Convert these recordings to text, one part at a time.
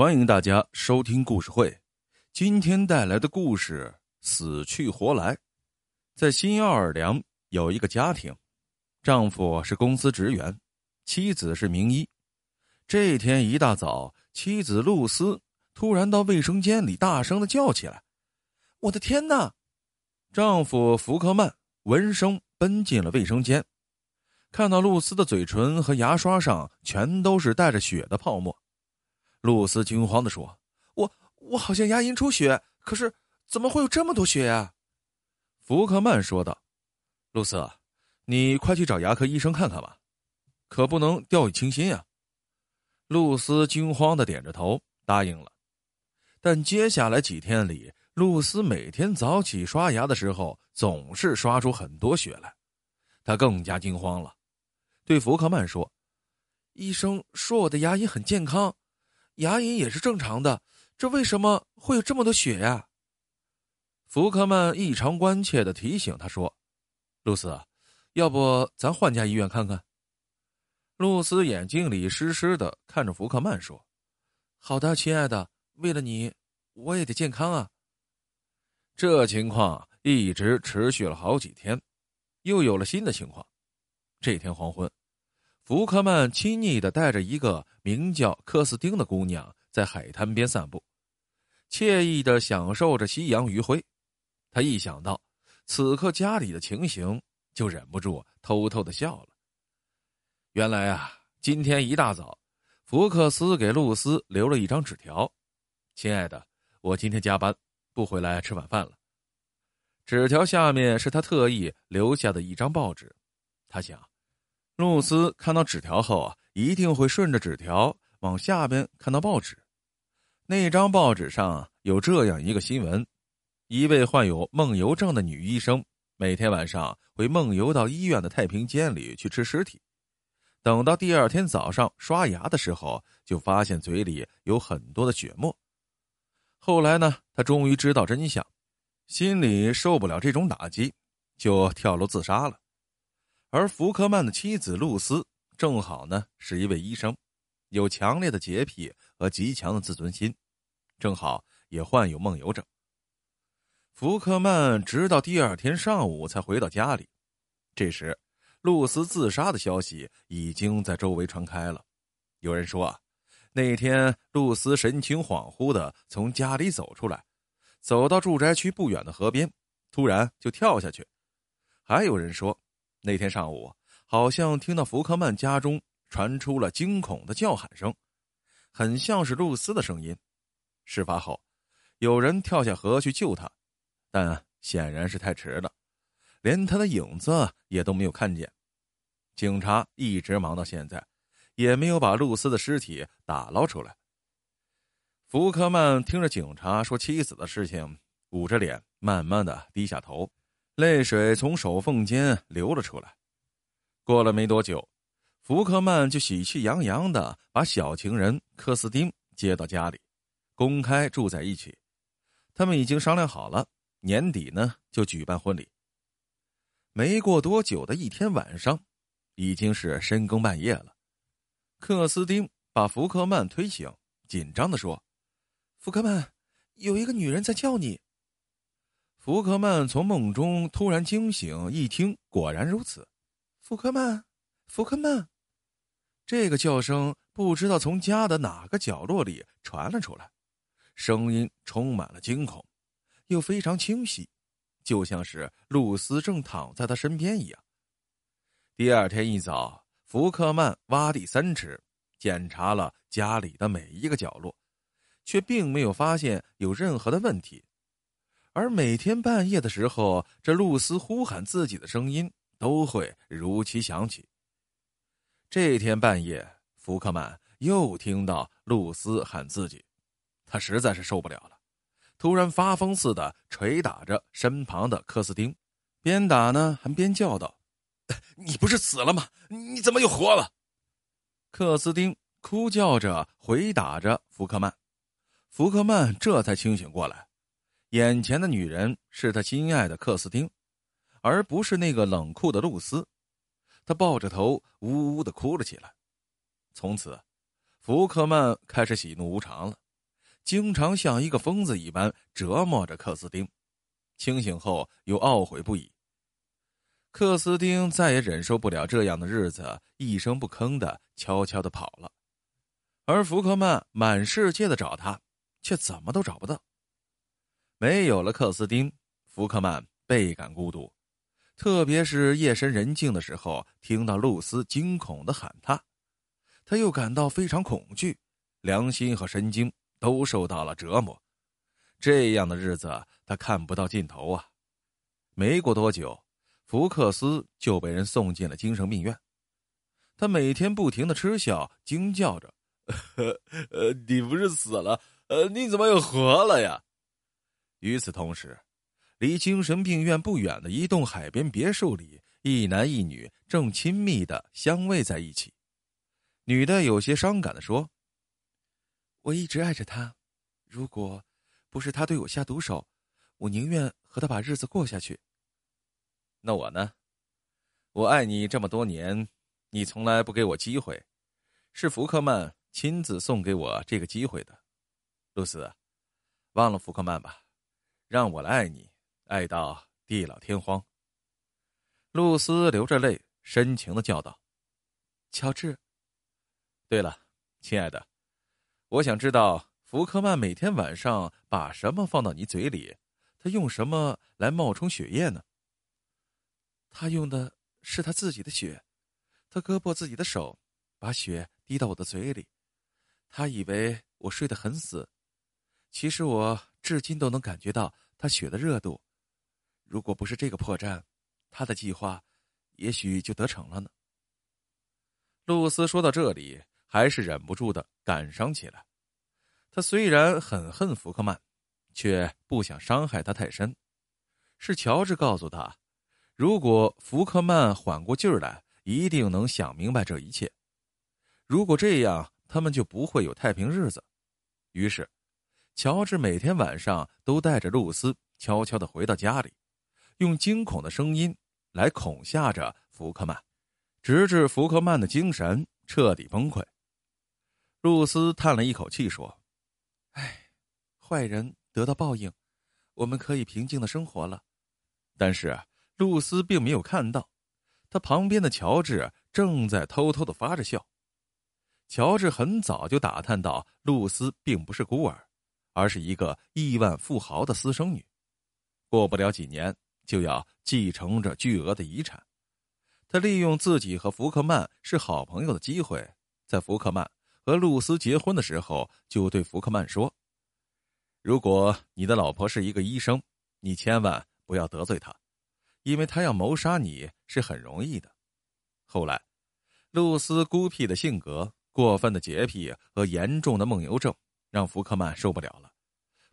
欢迎大家收听故事会。今天带来的故事死去活来。在新奥尔良有一个家庭，丈夫是公司职员，妻子是名医。这天一大早，妻子露丝突然到卫生间里大声的叫起来：“我的天哪！”丈夫福克曼闻声奔进了卫生间，看到露丝的嘴唇和牙刷上全都是带着血的泡沫。露丝惊慌的说：“我我好像牙龈出血，可是怎么会有这么多血呀？”福克曼说道：“露丝，你快去找牙科医生看看吧，可不能掉以轻心呀。”露丝惊慌的点着头答应了。但接下来几天里，露丝每天早起刷牙的时候，总是刷出很多血来，她更加惊慌了，对福克曼说：“医生说我的牙龈很健康。”牙龈也是正常的，这为什么会有这么多血呀？福克曼异常关切的提醒他说：“露丝，要不咱换家医院看看？”露丝眼睛里湿湿的，看着福克曼说：“好的，亲爱的，为了你，我也得健康啊。”这情况一直持续了好几天，又有了新的情况。这天黄昏。福克曼亲昵的带着一个名叫克斯汀的姑娘在海滩边散步，惬意的享受着夕阳余晖。他一想到此刻家里的情形，就忍不住偷偷的笑了。原来啊，今天一大早，福克斯给露丝留了一张纸条：“亲爱的，我今天加班，不回来吃晚饭了。”纸条下面是他特意留下的一张报纸，他想。露丝看到纸条后啊，一定会顺着纸条往下边看到报纸。那张报纸上有这样一个新闻：一位患有梦游症的女医生，每天晚上会梦游到医院的太平间里去吃尸体。等到第二天早上刷牙的时候，就发现嘴里有很多的血沫。后来呢，她终于知道真相，心里受不了这种打击，就跳楼自杀了。而福克曼的妻子露丝正好呢是一位医生，有强烈的洁癖和极强的自尊心，正好也患有梦游症。福克曼直到第二天上午才回到家里，这时，露丝自杀的消息已经在周围传开了。有人说啊，那天露丝神情恍惚的从家里走出来，走到住宅区不远的河边，突然就跳下去。还有人说。那天上午，好像听到福克曼家中传出了惊恐的叫喊声，很像是露丝的声音。事发后，有人跳下河去救他，但显然是太迟了，连他的影子也都没有看见。警察一直忙到现在，也没有把露丝的尸体打捞出来。福克曼听着警察说妻子的事情，捂着脸，慢慢的低下头。泪水从手缝间流了出来。过了没多久，福克曼就喜气洋洋的把小情人科斯丁接到家里，公开住在一起。他们已经商量好了，年底呢就举办婚礼。没过多久的一天晚上，已经是深更半夜了。克斯丁把福克曼推醒，紧张的说：“福克曼，有一个女人在叫你。”福克曼从梦中突然惊醒，一听果然如此。福克曼，福克曼，这个叫声不知道从家的哪个角落里传了出来，声音充满了惊恐，又非常清晰，就像是露丝正躺在他身边一样。第二天一早，福克曼挖地三尺，检查了家里的每一个角落，却并没有发现有任何的问题。而每天半夜的时候，这露丝呼喊自己的声音都会如期响起。这天半夜，福克曼又听到露丝喊自己，他实在是受不了了，突然发疯似的捶打着身旁的科斯丁，边打呢还边叫道：“你不是死了吗？你怎么又活了？”克斯丁哭叫着回答着福克曼，福克曼这才清醒过来。眼前的女人是他心爱的克斯汀，而不是那个冷酷的露丝。他抱着头，呜呜的哭了起来。从此，福克曼开始喜怒无常了。经常像一个疯子一般折磨着克斯丁，清醒后又懊悔不已。克斯丁再也忍受不了这样的日子，一声不吭的悄悄的跑了。而福克曼满世界的找他，却怎么都找不到。没有了克斯丁，福克曼倍感孤独，特别是夜深人静的时候，听到露丝惊恐的喊他，他又感到非常恐惧，良心和神经都受到了折磨。这样的日子，他看不到尽头啊！没过多久。福克斯就被人送进了精神病院，他每天不停的嗤笑，惊叫着：“ 呃，你不是死了？呃，你怎么又活了呀？”与此同时，离精神病院不远的一栋海边别墅里，一男一女正亲密的相偎在一起。女的有些伤感的说：“我一直爱着他，如果不是他对我下毒手，我宁愿和他把日子过下去。”那我呢？我爱你这么多年，你从来不给我机会，是福克曼亲自送给我这个机会的。露丝，忘了福克曼吧，让我来爱你，爱到地老天荒。露丝流着泪，深情的叫道：“乔治。”对了，亲爱的，我想知道福克曼每天晚上把什么放到你嘴里，他用什么来冒充血液呢？他用的是他自己的血，他割破自己的手，把血滴到我的嘴里。他以为我睡得很死，其实我至今都能感觉到他血的热度。如果不是这个破绽，他的计划也许就得逞了呢。露丝说到这里，还是忍不住的感伤起来。他虽然很恨福克曼，却不想伤害他太深。是乔治告诉他。如果福克曼缓过劲儿来，一定能想明白这一切。如果这样，他们就不会有太平日子。于是，乔治每天晚上都带着露丝悄悄的回到家里，用惊恐的声音来恐吓着福克曼，直至福克曼的精神彻底崩溃。露丝叹了一口气说：“唉，坏人得到报应，我们可以平静的生活了。”但是。露丝并没有看到，他旁边的乔治正在偷偷的发着笑。乔治很早就打探到，露丝并不是孤儿，而是一个亿万富豪的私生女，过不了几年就要继承着巨额的遗产。他利用自己和福克曼是好朋友的机会，在福克曼和露丝结婚的时候，就对福克曼说：“如果你的老婆是一个医生，你千万不要得罪她。”因为她要谋杀你是很容易的。后来，露丝孤僻的性格、过分的洁癖和严重的梦游症，让福克曼受不了了，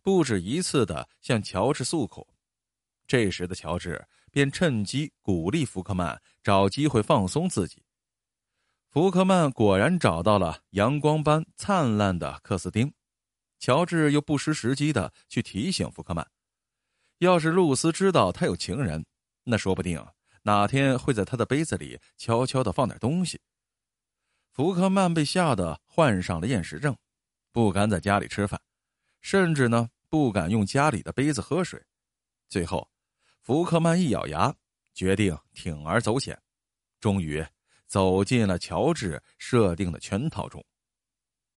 不止一次的向乔治诉苦。这时的乔治便趁机鼓励福克曼找机会放松自己。福克曼果然找到了阳光般灿烂的克斯丁，乔治又不失时机的去提醒福克曼：要是露丝知道他有情人。那说不定哪天会在他的杯子里悄悄的放点东西。福克曼被吓得患上了厌食症，不敢在家里吃饭，甚至呢不敢用家里的杯子喝水。最后，福克曼一咬牙，决定铤而走险，终于走进了乔治设定的圈套中。